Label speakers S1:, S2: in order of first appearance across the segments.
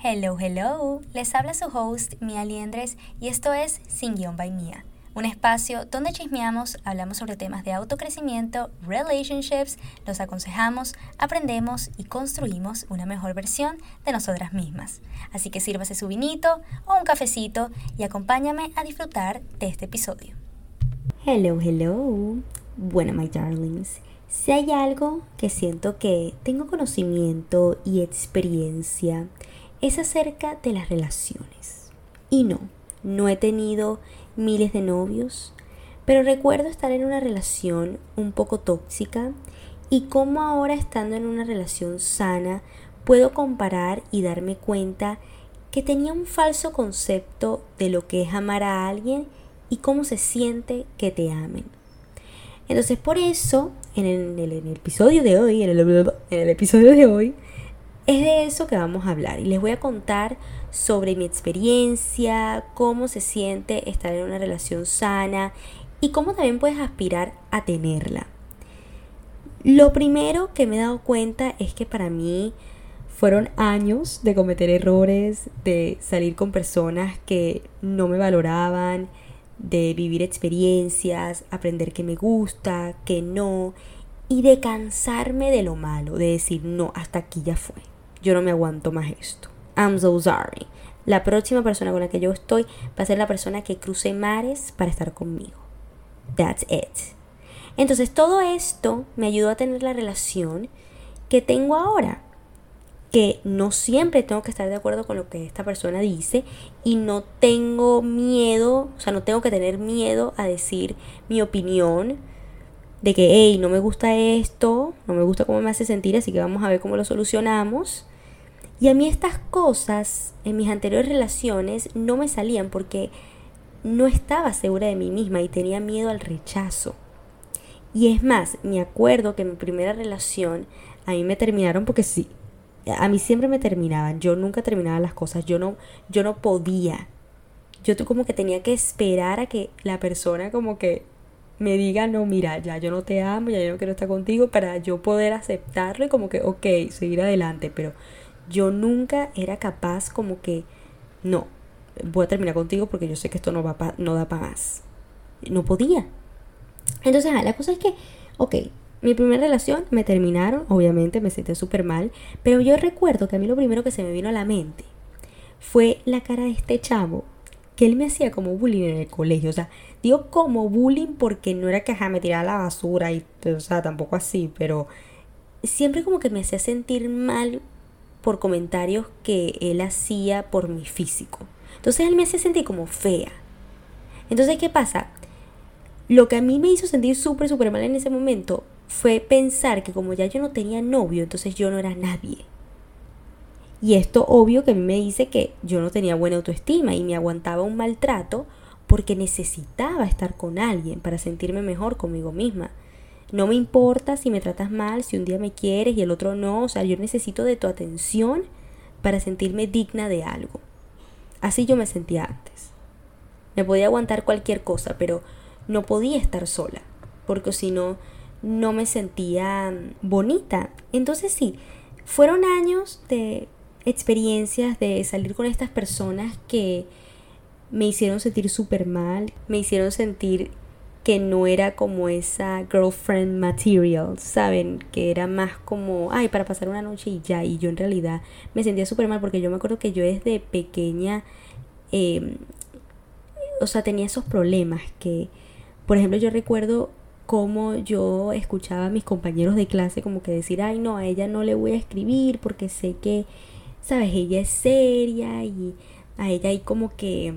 S1: Hello, hello. Les habla su host Mia Liendres y esto es Sin Guión by Mia, un espacio donde chismeamos, hablamos sobre temas de autocrecimiento, relationships, los aconsejamos, aprendemos y construimos una mejor versión de nosotras mismas. Así que sírvase su vinito o un cafecito y acompáñame a disfrutar de este episodio.
S2: Hello, hello. Bueno, my darlings. Si hay algo que siento que tengo conocimiento y experiencia, es acerca de las relaciones. Y no, no he tenido miles de novios, pero recuerdo estar en una relación un poco tóxica y cómo ahora estando en una relación sana puedo comparar y darme cuenta que tenía un falso concepto de lo que es amar a alguien y cómo se siente que te amen. Entonces por eso, en el, episodio de hoy, en el episodio de hoy, es de eso que vamos a hablar y les voy a contar sobre mi experiencia, cómo se siente estar en una relación sana y cómo también puedes aspirar a tenerla. Lo primero que me he dado cuenta es que para mí fueron años de cometer errores, de salir con personas que no me valoraban, de vivir experiencias, aprender que me gusta, que no, y de cansarme de lo malo, de decir, no, hasta aquí ya fue yo no me aguanto más esto. I'm so sorry. La próxima persona con la que yo estoy va a ser la persona que cruce mares para estar conmigo. That's it. Entonces todo esto me ayudó a tener la relación que tengo ahora. Que no siempre tengo que estar de acuerdo con lo que esta persona dice y no tengo miedo, o sea, no tengo que tener miedo a decir mi opinión de que, hey, no me gusta esto, no me gusta cómo me hace sentir, así que vamos a ver cómo lo solucionamos. Y a mí estas cosas en mis anteriores relaciones no me salían porque no estaba segura de mí misma y tenía miedo al rechazo. Y es más, me acuerdo que en mi primera relación a mí me terminaron porque sí. A mí siempre me terminaban, yo nunca terminaba las cosas, yo no yo no podía. Yo como que tenía que esperar a que la persona como que me diga, no, mira, ya yo no te amo, ya yo no quiero estar contigo, para yo poder aceptarlo y como que, ok, seguir adelante. Pero yo nunca era capaz como que, no, voy a terminar contigo porque yo sé que esto no, va no da para más. No podía. Entonces, la cosa es que, ok, mi primera relación me terminaron, obviamente me sentí súper mal, pero yo recuerdo que a mí lo primero que se me vino a la mente fue la cara de este chavo que él me hacía como bullying en el colegio. O sea, digo como bullying porque no era que me tirara la basura y, o sea, tampoco así, pero siempre como que me hacía sentir mal por comentarios que él hacía por mi físico. Entonces él me hacía sentir como fea. Entonces, ¿qué pasa? Lo que a mí me hizo sentir súper, súper mal en ese momento fue pensar que como ya yo no tenía novio, entonces yo no era nadie. Y esto obvio que a mí me dice que yo no tenía buena autoestima y me aguantaba un maltrato porque necesitaba estar con alguien para sentirme mejor conmigo misma. No me importa si me tratas mal, si un día me quieres y el otro no, o sea, yo necesito de tu atención para sentirme digna de algo. Así yo me sentía antes. Me podía aguantar cualquier cosa, pero no podía estar sola, porque si no, no me sentía bonita. Entonces sí, fueron años de experiencias de salir con estas personas que me hicieron sentir súper mal, me hicieron sentir que no era como esa girlfriend material, ¿saben? Que era más como, ay, para pasar una noche y ya. Y yo en realidad me sentía súper mal porque yo me acuerdo que yo desde pequeña, em, o sea, tenía esos problemas que, por ejemplo, yo recuerdo cómo yo escuchaba a mis compañeros de clase como que decir, ay, no, a ella no le voy a escribir porque sé que sabes, ella es seria y a ella hay como que,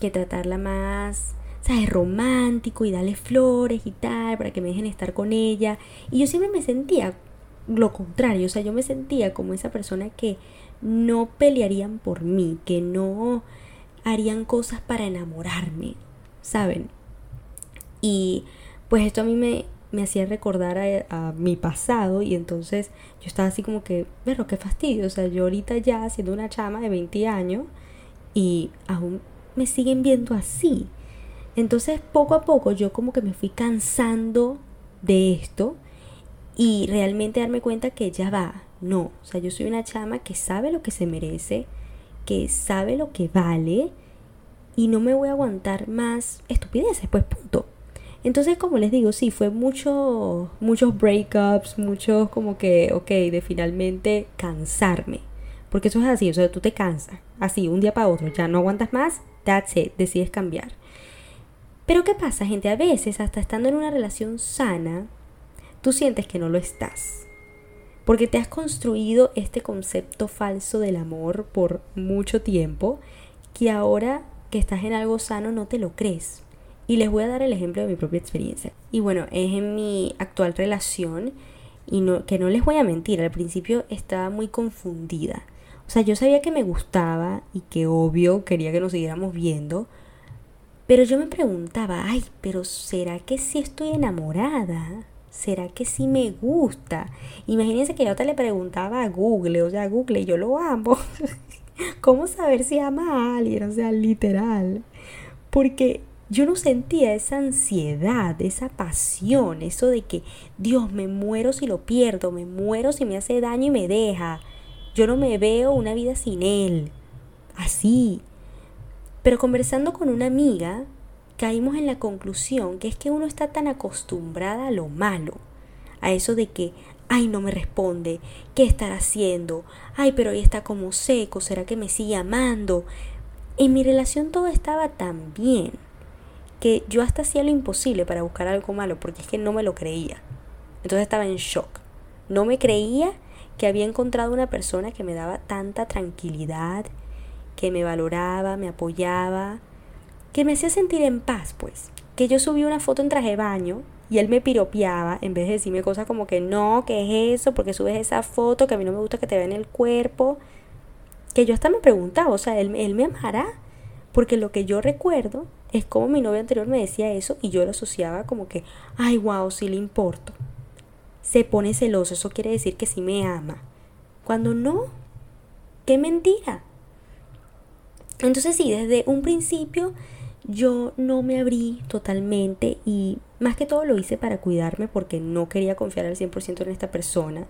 S2: que tratarla más, sabes, romántico y darle flores y tal para que me dejen estar con ella. Y yo siempre me sentía lo contrario, o sea, yo me sentía como esa persona que no pelearían por mí, que no harían cosas para enamorarme, ¿saben? Y pues esto a mí me, me hacía recordar a, mi pasado y entonces yo estaba así como que, pero qué fastidio, o sea, yo ahorita ya siendo una chama de 20 años y aún me siguen viendo así. Entonces poco a poco yo como que me fui cansando de esto y realmente darme cuenta que ya va, no, o sea, yo soy una chama que sabe lo que se merece que sabe lo que vale y no me voy a aguantar más estupideces, pues punto. Entonces, como les digo, sí, fue mucho, muchos breakups, muchos como que, ok, de finalmente cansarme. Porque eso es así, o sea, tú te cansas, así, un día para otro, ya no aguantas más, that's it, decides cambiar. Pero ¿qué pasa, gente? A veces, hasta estando en una relación sana, tú sientes que no lo estás. Porque te has construido este concepto falso del amor por mucho tiempo que ahora que estás en algo sano no te lo crees. Y les voy a dar el ejemplo de mi propia experiencia. Y bueno, es en mi actual relación y que no les voy a mentir, al principio estaba muy confundida. O sea, yo sabía que me gustaba y que obvio quería que nos siguiéramos viendo, pero yo me preguntaba, ay, pero ¿será que sí estoy enamorada? ¿Será que sí me gusta? Imagínense que yo te le preguntaba a Google, o sea, Google, yo lo amo. ¿Cómo saber si ama a alguien? O sea, literal. Porque yo no sentía esa ansiedad, esa pasión, eso de que, Dios, me muero si lo pierdo, me muero si me hace daño y me deja. Yo no me veo una vida sin él. Así. Pero conversando con una amiga, caímos en la conclusión que es que uno está tan acostumbrada a lo malo, a eso de que, ay, no me responde, ¿qué estará haciendo? Ay, pero ahí está como seco, ¿será que me sigue amando? En mi relación todo estaba tan bien que yo hasta hacía lo imposible para buscar algo malo porque es que no me lo creía. Entonces estaba en shock. No me creía que había encontrado una persona que me daba tanta tranquilidad, que me valoraba, me apoyaba, que me hacía sentir en paz, pues. Que yo subí una foto en traje de baño y él me piropeaba en vez de decirme cosas como que no, que es eso, porque subes esa foto, que a mí no me gusta que te vean el cuerpo. Que yo hasta me preguntaba, o sea, él, él me amará. Porque lo que yo recuerdo es como mi novio anterior me decía eso y yo lo asociaba como que, ay, wow, sí le importo. Se pone celoso, eso quiere decir que sí me ama. Cuando no, qué mentira. Entonces sí, desde un principio yo no me abrí totalmente y más que todo lo hice para cuidarme porque no quería confiar al 100% en esta persona.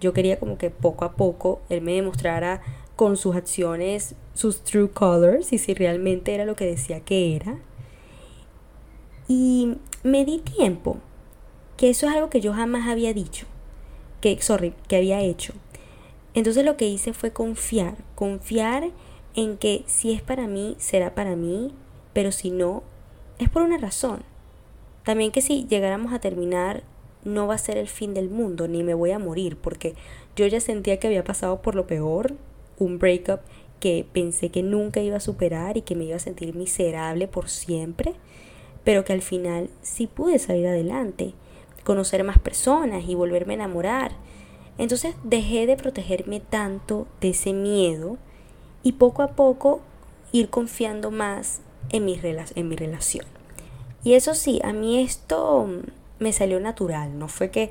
S2: Yo quería como que poco a poco él me demostrara con sus acciones sus true colors y si realmente era lo que decía que era. Y me di tiempo, que eso es algo que yo jamás había dicho, que, sorry, que había hecho. Entonces lo que hice fue confiar, confiar en que si es para mí, será para mí, pero si no, es por una razón. También que si llegáramos a terminar, no va a ser el fin del mundo, ni me voy a morir, porque yo ya sentía que había pasado por lo peor, un breakup que pensé que nunca iba a superar y que me iba a sentir miserable por siempre, pero que al final sí pude salir adelante, conocer más personas y volverme a enamorar. Entonces dejé de protegerme tanto de ese miedo y poco a poco ir confiando más en mi, en mi relación. Y eso sí, a mí esto me salió natural, no fue que,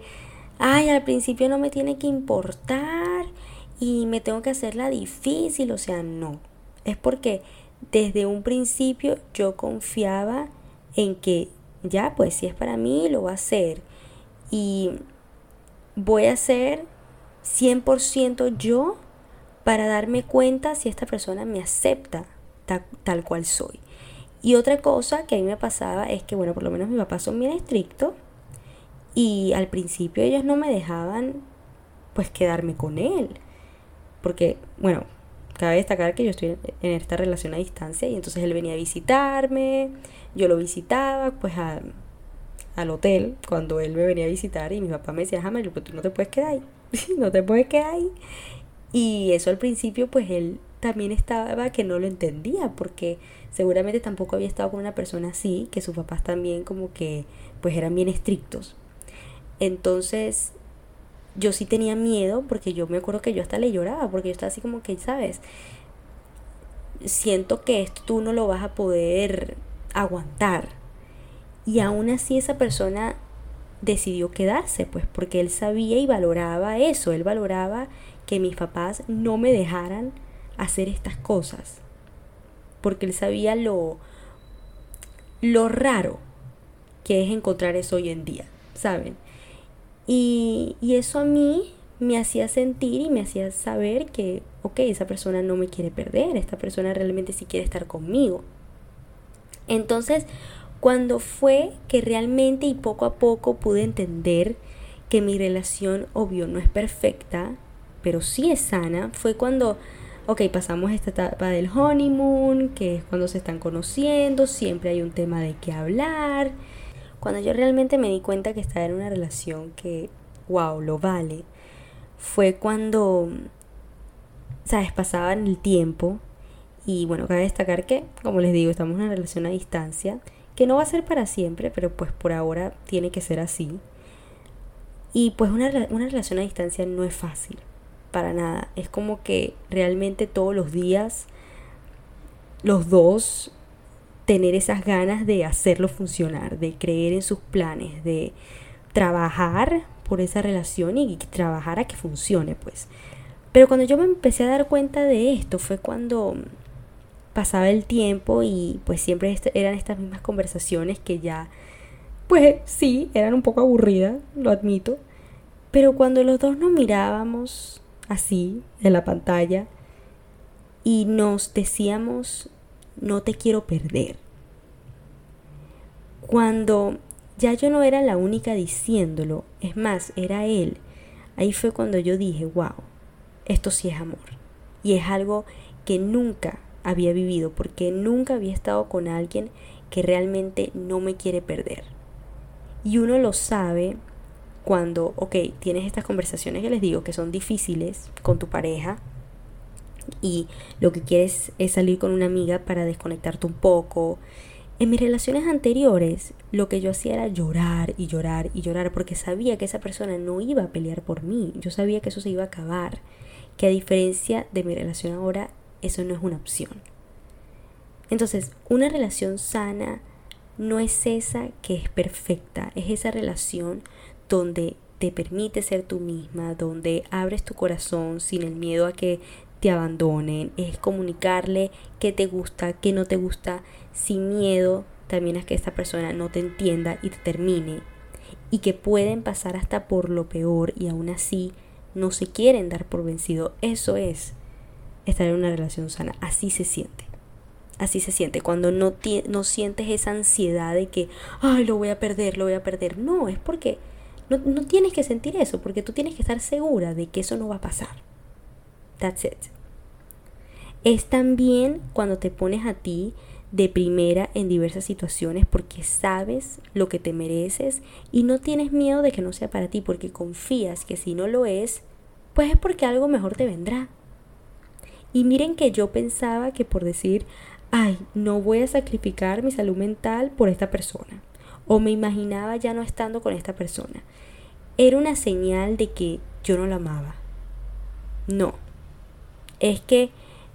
S2: ay, al principio no me tiene que importar y me tengo que hacerla difícil, o sea, no. Es porque desde un principio yo confiaba en que ya, pues si es para mí, lo va a hacer. Y voy a ser 100% yo para darme cuenta si esta persona me acepta tal, cual soy. Y otra cosa que a mí me pasaba es que, bueno, por lo menos mis papás son bien estrictos y al principio ellos no me dejaban pues quedarme con él porque, bueno, cabe destacar que yo estoy en esta relación a distancia y entonces él venía a visitarme, yo lo visitaba pues al hotel cuando él me venía a visitar y mi papá me decía, Jamel, pero tú no te puedes quedar ahí, no te puedes quedar ahí. Y eso al principio pues él también estaba que no lo entendía porque seguramente tampoco había estado con una persona así, que sus papás también como que pues eran bien estrictos. Entonces yo sí tenía miedo porque yo me acuerdo que yo hasta le lloraba porque yo estaba así como que, ¿sabes? Siento que esto tú no lo vas a poder aguantar. Y aún así esa persona decidió quedarse, pues porque él sabía y valoraba eso, él valoraba que mis papás no me dejaran hacer estas cosas, porque él sabía lo, lo raro que es encontrar eso hoy en día, ¿saben? Y, eso a mí me hacía sentir y me hacía saber que, ok, esa persona no me quiere perder, esta persona realmente sí quiere estar conmigo. Entonces, cuando fue que realmente y poco a poco pude entender que mi relación, obvio, no es perfecta, pero sí es sana, fue cuando, ok, pasamos esta etapa del honeymoon, que es cuando se están conociendo, siempre hay un tema de qué hablar. Cuando yo realmente me di cuenta que estaba en una relación que, wow, lo vale, fue cuando, sabes, pasaba el tiempo y bueno, cabe destacar que, como les digo, estamos en una relación a distancia, que no va a ser para siempre, pero pues por ahora tiene que ser así. Y pues una, una relación a distancia no es fácil, para nada. Es como que realmente todos los días los dos tener esas ganas de hacerlo funcionar, de creer en sus planes, de trabajar por esa relación y trabajar a que funcione, pues. Pero cuando yo me empecé a dar cuenta de esto fue cuando pasaba el tiempo y pues siempre eran estas mismas conversaciones que ya, pues sí, eran un poco aburridas, lo admito. Pero cuando los dos nos mirábamos así en la pantalla y nos decíamos, no te quiero perder. Cuando ya yo no era la única diciéndolo, es más, era él. Ahí fue cuando yo dije, wow, esto sí es amor. Y es algo que nunca había vivido, porque nunca había estado con alguien que realmente no me quiere perder. Y uno lo sabe cuando, ok, tienes estas conversaciones que les digo que son difíciles con tu pareja y lo que quieres es salir con una amiga para desconectarte un poco en mis relaciones anteriores, lo que yo hacía era llorar y llorar y llorar porque sabía que esa persona no iba a pelear por mí. Yo sabía que eso se iba a acabar. Que a diferencia de mi relación ahora, eso no es una opción. Entonces, una relación sana no es esa que es perfecta, es esa relación donde te permite ser tú misma, donde abres tu corazón sin el miedo a que te abandonen, es comunicarle qué te gusta, qué no te gusta, sin miedo también a que esta persona no te entienda y te termine, y que pueden pasar hasta por lo peor y aún así no se quieren dar por vencido. Eso es estar en una relación sana, así se siente. Así se siente cuando no, no sientes esa ansiedad de que, ay, lo voy a perder, lo voy a perder. No, es porque no, no tienes que sentir eso, porque tú tienes que estar segura de que eso no va a pasar. That's it. Es también cuando te pones a ti de primera en diversas situaciones porque sabes lo que te mereces y no tienes miedo de que no sea para ti porque confías que si no lo es, pues es porque algo mejor te vendrá. Y miren que yo pensaba que por decir, ay, no voy a sacrificar mi salud mental por esta persona, o me imaginaba ya no estando con esta persona, era una señal de que yo no la amaba. No, es que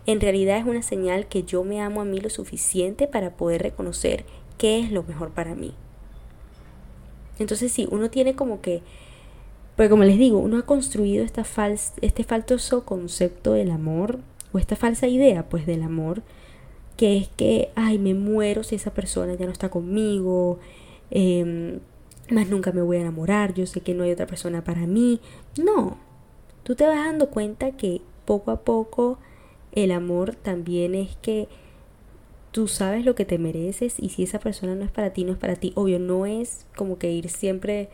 S2: en realidad es una señal que yo me amo a mí lo suficiente para poder reconocer qué es lo mejor para mí. Entonces sí, uno tiene como que, pues como les digo, uno ha construido esta este falso concepto del amor o esta falsa idea pues del amor que es que, ay, me muero si esa persona ya no está conmigo, em, más nunca me voy a enamorar, yo sé que no hay otra persona para mí. No, tú te vas dando cuenta que poco a poco el amor también es que tú sabes lo que te mereces y si esa persona no es para ti, no es para ti. Obvio, no es como que ir siempre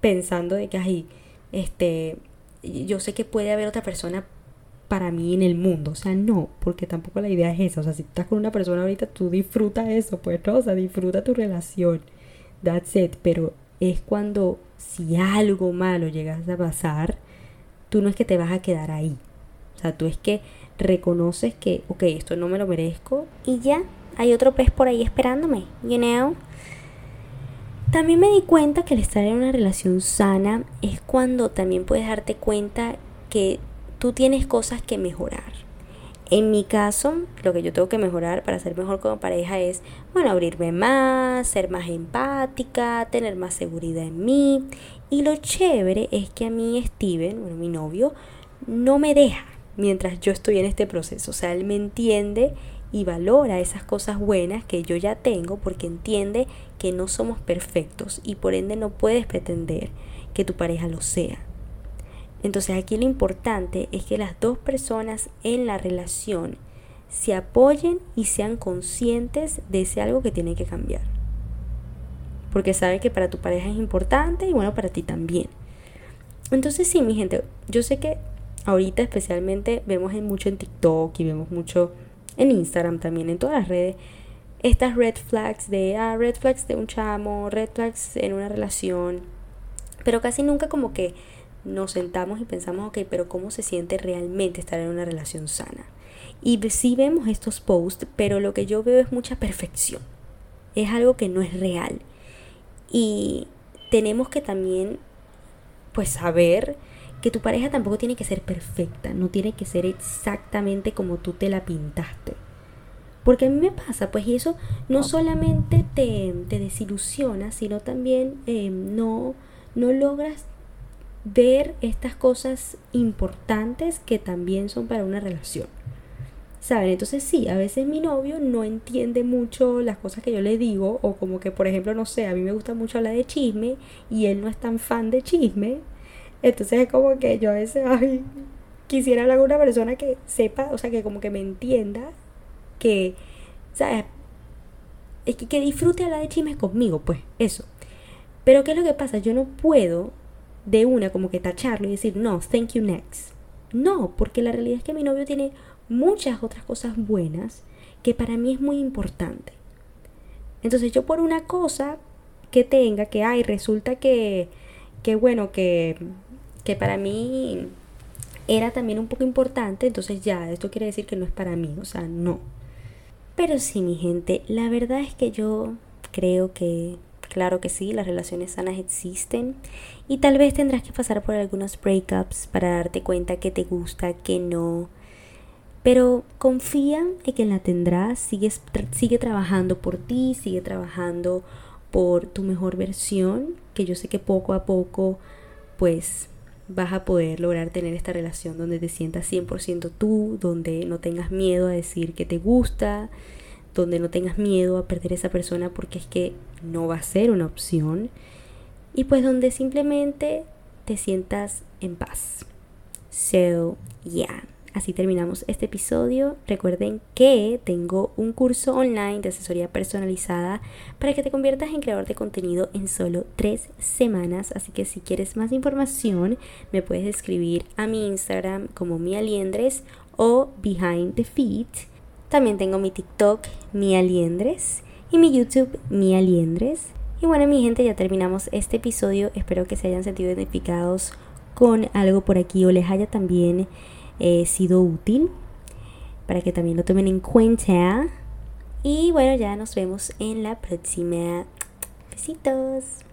S2: pensando de que, ay, este, yo sé que puede haber otra persona para mí en el mundo. O sea, no, porque tampoco la idea es esa. O sea, si estás con una persona ahorita, tú disfruta eso, pues, ¿no? O sea, disfruta tu relación. That's it. Pero es cuando si algo malo llegas a pasar, tú no es que te vas a quedar ahí. O sea, tú es que reconoces que, ok, esto no me lo merezco y ya, hay otro pez por ahí esperándome, you know. También me di cuenta que el estar en una relación sana es cuando también puedes darte cuenta que tú tienes cosas que mejorar. En mi caso, lo que yo tengo que mejorar para ser mejor como pareja es, bueno, abrirme más, ser más empática, tener más seguridad en mí. Y lo chévere es que a mí Steven, bueno, mi novio, no me deja mientras yo estoy en este proceso. O sea, él me entiende y valora esas cosas buenas que yo ya tengo porque entiende que no somos perfectos y por ende no puedes pretender que tu pareja lo sea. Entonces aquí lo importante es que las dos personas en la relación se apoyen y sean conscientes de ese algo que tiene que cambiar. Porque sabe que para tu pareja es importante y bueno, para ti también. Entonces sí, mi gente, yo sé que ahorita especialmente vemos mucho en TikTok y vemos mucho en Instagram también, en todas las redes, estas red flags de, ah, red flags de un chamo, red flags en una relación, pero casi nunca como que nos sentamos y pensamos, ok, pero ¿cómo se siente realmente estar en una relación sana? Y sí vemos estos posts, pero lo que yo veo es mucha perfección. Es algo que no es real. Y tenemos que también, pues, saber que tu pareja tampoco tiene que ser perfecta, no tiene que ser exactamente como tú te la pintaste. Porque a mí me pasa, pues, y eso no solamente te, te desilusiona, sino también eh, no, no logras ver estas cosas importantes que también son para una relación. ¿Saben? Entonces sí, a veces mi novio no entiende mucho las cosas que yo le digo o como que, por ejemplo, no sé, a mí me gusta mucho hablar de chisme y él no es tan fan de chisme. Entonces es como que yo a veces, ay, quisiera hablar con una persona que sepa, o sea, que como que me entienda, que, ¿sabes? Es que, que disfrute hablar de chismes conmigo, pues, eso. Pero ¿qué es lo que pasa? Yo no puedo de una como que tacharlo y decir, no, thank you next. No, porque la realidad es que mi novio tiene muchas otras cosas buenas que para mí es muy importante. Entonces yo por una cosa que tenga, que hay, resulta que, que bueno, que, que para mí era también un poco importante, entonces ya, esto quiere decir que no es para mí, o sea, no. Pero sí, mi gente, la verdad es que yo creo que Claro que sí, las relaciones sanas existen y tal vez tendrás que pasar por algunos breakups para darte cuenta que te gusta, que no. Pero confía en que la tendrás, sigue trabajando por ti, sigue trabajando por tu mejor versión, que yo sé que poco a poco pues vas a poder lograr tener esta relación donde te sientas 100% tú, donde no tengas miedo a decir que te gusta, donde no tengas miedo a perder esa persona porque es que no va a ser una opción y pues donde simplemente te sientas en paz. So, yeah. Así terminamos este episodio. Recuerden que tengo un curso online de asesoría personalizada para que te conviertas en creador de contenido en solo tres semanas. Así que si quieres más información, me puedes escribir a mi Instagram como mialiendres o behind the feet también tengo mi TikTok, Mia Liendres, y mi YouTube, Mia Liendres. Y bueno, mi gente, ya terminamos este episodio. Espero que se hayan sentido identificados con algo por aquí o les haya también eh, sido útil para que también lo tomen en cuenta. Y bueno, ya nos vemos en la próxima. Besitos.